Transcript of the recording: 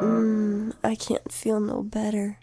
Mmm, I can't feel no better.